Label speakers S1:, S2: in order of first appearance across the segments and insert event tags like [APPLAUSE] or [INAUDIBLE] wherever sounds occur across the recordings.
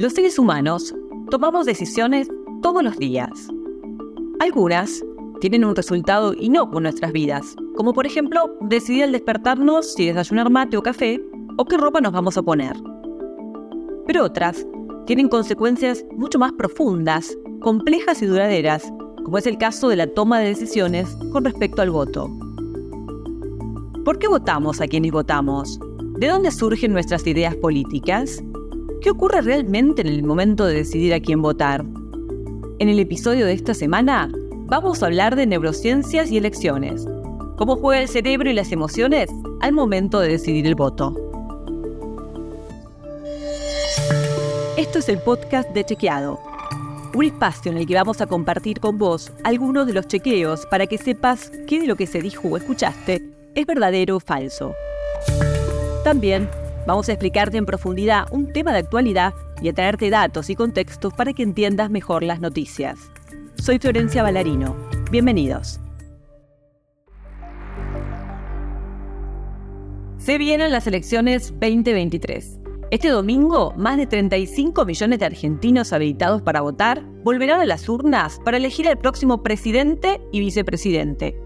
S1: Los seres humanos tomamos decisiones todos los días. Algunas tienen un resultado inocuo en nuestras vidas, como por ejemplo decidir al despertarnos si desayunar mate o café o qué ropa nos vamos a poner. Pero otras tienen consecuencias mucho más profundas, complejas y duraderas, como es el caso de la toma de decisiones con respecto al voto. ¿Por qué votamos a quienes votamos? ¿De dónde surgen nuestras ideas políticas? ¿Qué ocurre realmente en el momento de decidir a quién votar? En el episodio de esta semana vamos a hablar de neurociencias y elecciones, cómo juega el cerebro y las emociones al momento de decidir el voto. Esto es el podcast de Chequeado, un espacio en el que vamos a compartir con vos algunos de los chequeos para que sepas qué de lo que se dijo o escuchaste es verdadero o falso. También vamos a explicarte en profundidad un tema de actualidad y a traerte datos y contextos para que entiendas mejor las noticias. Soy Florencia Ballarino. Bienvenidos. Se vienen las elecciones 2023. Este domingo, más de 35 millones de argentinos habilitados para votar volverán a las urnas para elegir al próximo presidente y vicepresidente.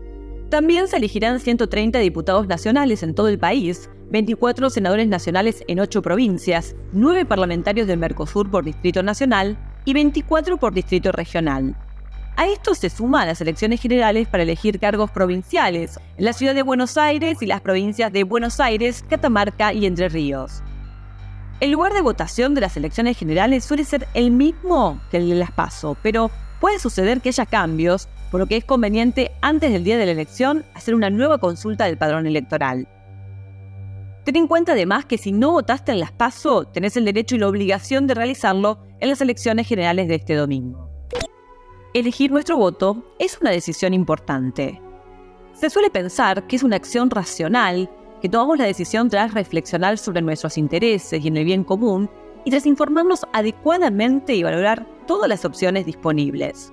S1: También se elegirán 130 diputados nacionales en todo el país, 24 senadores nacionales en 8 provincias, 9 parlamentarios del Mercosur por distrito nacional y 24 por distrito regional. A esto se suman las elecciones generales para elegir cargos provinciales en la ciudad de Buenos Aires y las provincias de Buenos Aires, Catamarca y Entre Ríos. El lugar de votación de las elecciones generales suele ser el mismo que el de las PASO, pero puede suceder que haya cambios por lo que es conveniente antes del día de la elección hacer una nueva consulta del padrón electoral. Ten en cuenta además que si no votaste en las PASO, tenés el derecho y la obligación de realizarlo en las elecciones generales de este domingo. Elegir nuestro voto es una decisión importante. Se suele pensar que es una acción racional, que tomamos la decisión tras reflexionar sobre nuestros intereses y en el bien común, y tras informarnos adecuadamente y valorar todas las opciones disponibles.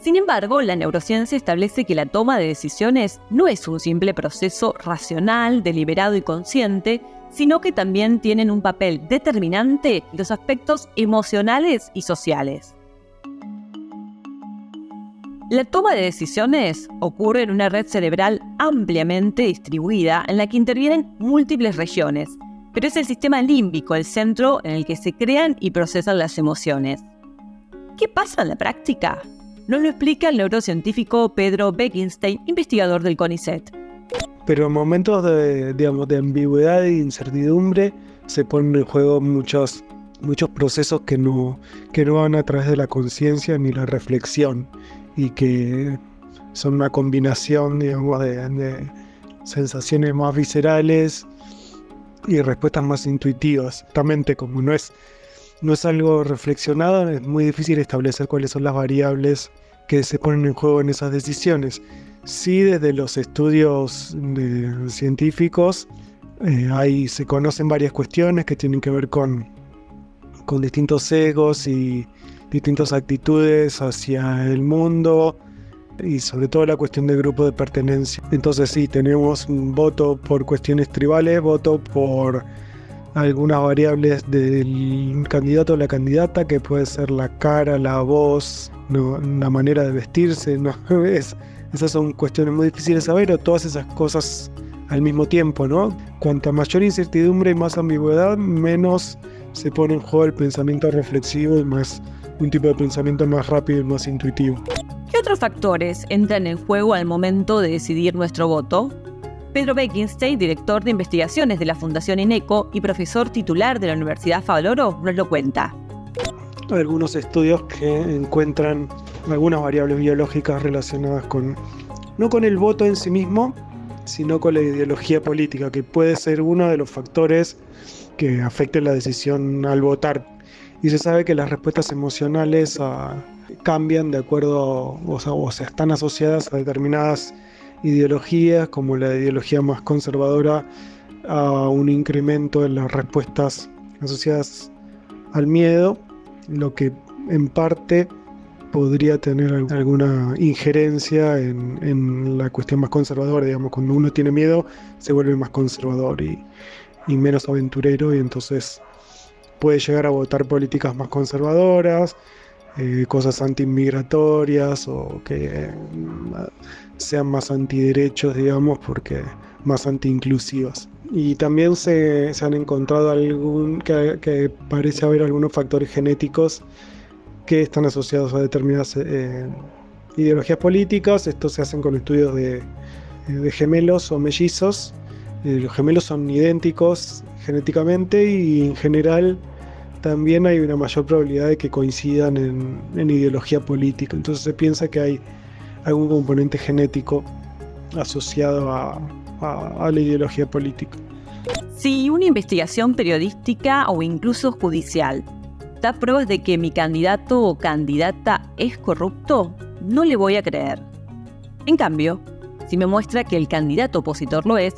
S1: Sin embargo, la neurociencia establece que la toma de decisiones no es un simple proceso racional, deliberado y consciente, sino que también tienen un papel determinante los aspectos emocionales y sociales. La toma de decisiones ocurre en una red cerebral ampliamente distribuida en la que intervienen múltiples regiones, pero es el sistema límbico el centro en el que se crean y procesan las emociones. ¿Qué pasa en la práctica? Nos lo explica el neurocientífico Pedro Beckenstein, investigador del CONICET.
S2: Pero en momentos de, digamos, de ambigüedad e incertidumbre se ponen en juego muchos, muchos procesos que no, que no van a través de la conciencia ni la reflexión y que son una combinación digamos, de, de sensaciones más viscerales y respuestas más intuitivas. Justamente como no es no es algo reflexionado, es muy difícil establecer cuáles son las variables que se ponen en juego en esas decisiones. Sí, desde los estudios científicos eh, se conocen varias cuestiones que tienen que ver con, con distintos sesgos y distintas actitudes hacia el mundo y sobre todo la cuestión del grupo de pertenencia. Entonces sí, tenemos voto por cuestiones tribales, voto por algunas variables del candidato o la candidata, que puede ser la cara, la voz, la manera de vestirse, ¿no? [LAUGHS] Es, esas son cuestiones muy difíciles de saber, o todas esas cosas al mismo tiempo, ¿no? Cuanta mayor incertidumbre y más ambigüedad, menos se pone en juego el pensamiento reflexivo y más un tipo de pensamiento más rápido y más intuitivo.
S1: ¿Qué otros factores entran en juego al momento de decidir nuestro voto? Pedro Beckenstein, director de investigaciones de la Fundación INECO y profesor titular de la Universidad Favaloro, nos lo cuenta.
S2: Algunos estudios que encuentran algunas variables biológicas relacionadas con, no con el voto en sí mismo, sino con la ideología política, que puede ser uno de los factores que afecten la decisión al votar. Y se sabe que las respuestas emocionales ah, cambian de acuerdo, o sea, o sea, están asociadas a determinadas ideologías, como la ideología más conservadora, a un incremento en las respuestas asociadas al miedo, lo que en parte podría tener alguna injerencia en, la cuestión más conservadora, digamos, cuando uno tiene miedo se vuelve más conservador y, menos aventurero y entonces puede llegar a votar políticas más conservadoras, eh, cosas anti-inmigratorias o que sean más antiderechos, digamos, porque más anti-inclusivas. Y también se, han encontrado algún, que, parece haber algunos factores genéticos que están asociados a determinadas eh, ideologías políticas. Estos se hacen con estudios de, gemelos o mellizos. Eh, los gemelos son idénticos genéticamente y en general también hay una mayor probabilidad de que coincidan en, ideología política. Entonces se piensa que hay algún componente genético asociado a, la ideología política.
S1: Si una investigación periodística o incluso judicial da pruebas de que mi candidato o candidata es corrupto, no le voy a creer. En cambio, si me muestra que el candidato opositor lo es,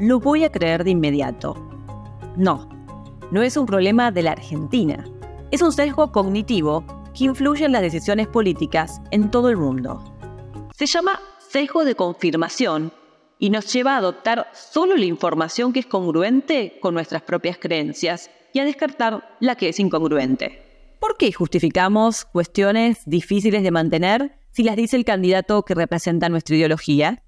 S1: lo voy a creer de inmediato. No, no es un problema de la Argentina. Es un sesgo cognitivo que influye en las decisiones políticas en todo el mundo. Se llama sesgo de confirmación y nos lleva a adoptar solo la información que es congruente con nuestras propias creencias y a descartar la que es incongruente. ¿Por qué justificamos cuestiones difíciles de mantener si las dice el candidato que representa nuestra ideología?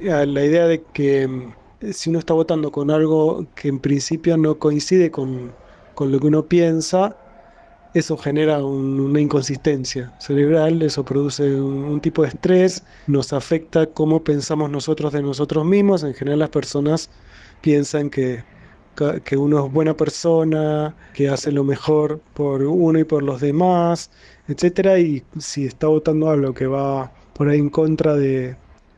S2: La idea de que si uno está votando con algo que en principio no coincide con, lo que uno piensa, eso genera una inconsistencia cerebral, eso produce un, tipo de estrés, nos afecta cómo pensamos nosotros de nosotros mismos. En general las personas piensan que, que uno es buena persona, que hace lo mejor por uno y por los demás, etc. Y si está votando algo que va por ahí en contra de,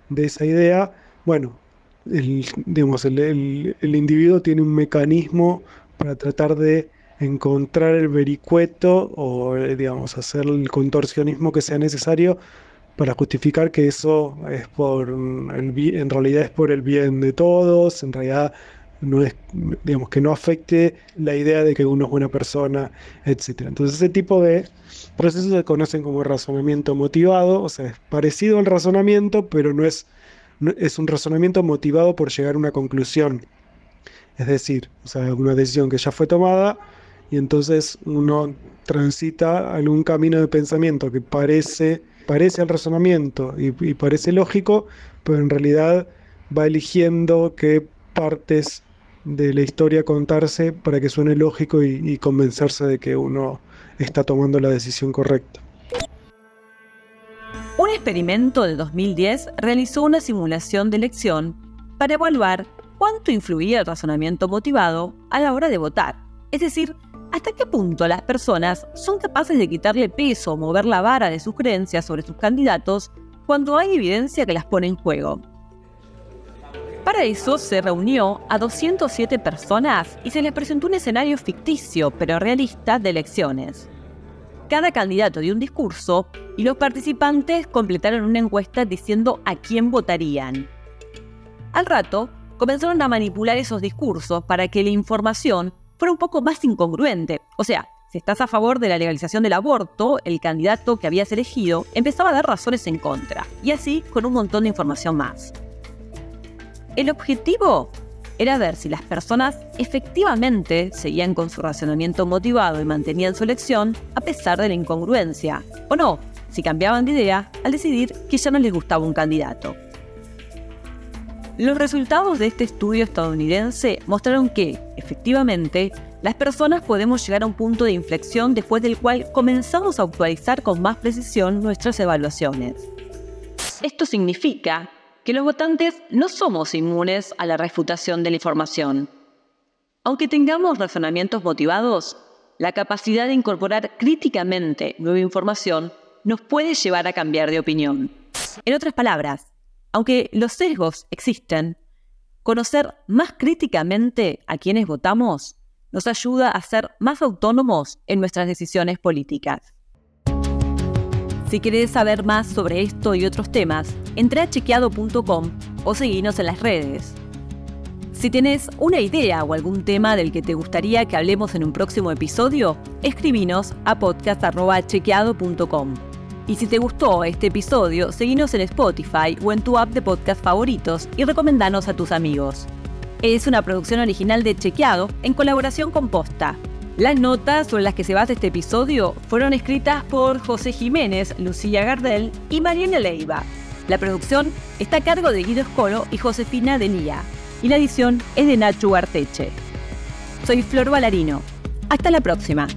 S2: de esa idea, bueno, el, digamos, el, individuo tiene un mecanismo para tratar de encontrar el vericueto o, eh, digamos, hacer el contorsionismo que sea necesario para justificar que eso es por el, en realidad es por el bien de todos, en realidad no es, digamos, que no afecte la idea de que uno es buena persona, etc. Entonces ese tipo de procesos se conocen como razonamiento motivado, o sea, es parecido al razonamiento, pero no es es un razonamiento motivado por llegar a una conclusión. Es decir, o sea, una decisión que ya fue tomada y entonces uno transita algún camino de pensamiento que parece, parece al razonamiento y, parece lógico, pero en realidad va eligiendo qué partes de la historia contarse para que suene lógico y convencerse de que uno está tomando la decisión correcta.
S1: Un experimento de 2010 realizó una simulación de elección para evaluar cuánto influía el razonamiento motivado a la hora de votar. Es decir, hasta qué punto las personas son capaces de quitarle peso o mover la vara de sus creencias sobre sus candidatos cuando hay evidencia que las pone en juego. Para eso se reunió a 207 personas y se les presentó un escenario ficticio pero realista de elecciones cada candidato dio un discurso y los participantes completaron una encuesta diciendo a quién votarían. Al rato, comenzaron a manipular esos discursos para que la información fuera un poco más incongruente. O sea, si estás a favor de la legalización del aborto, el candidato que habías elegido empezaba a dar razones en contra, y así con un montón de información más. El objetivo era ver si las personas efectivamente seguían con su razonamiento motivado y mantenían su elección a pesar de la incongruencia, o no, si cambiaban de idea al decidir que ya no les gustaba un candidato. Los resultados de este estudio estadounidense mostraron que, efectivamente, las personas podemos llegar a un punto de inflexión después del cual comenzamos a actualizar con más precisión nuestras evaluaciones. Esto significa que los votantes no somos inmunes a la refutación de la información. Aunque tengamos razonamientos motivados, la capacidad de incorporar críticamente nueva información nos puede llevar a cambiar de opinión. En otras palabras, aunque los sesgos existen, conocer más críticamente a quienes votamos nos ayuda a ser más autónomos en nuestras decisiones políticas. Si querés saber más sobre esto y otros temas, entra a chequeado.com o seguinos en las redes. Si tienes una idea o algún tema del que te gustaría que hablemos en un próximo episodio, escribinos a podcast.chequeado.com. Y si te gustó este episodio, seguinos en Spotify o en tu app de podcast favoritos y recomendanos a tus amigos. Es una producción original de Chequeado en colaboración con Posta. Las notas sobre las que se basa este episodio fueron escritas por José Jiménez, Lucía Gardel y Mariana Leiva. La producción está a cargo de Guido Escolo y Josefina Denía, y la edición es de Nacho Arteche. Soy Flor Valarino. Hasta la próxima.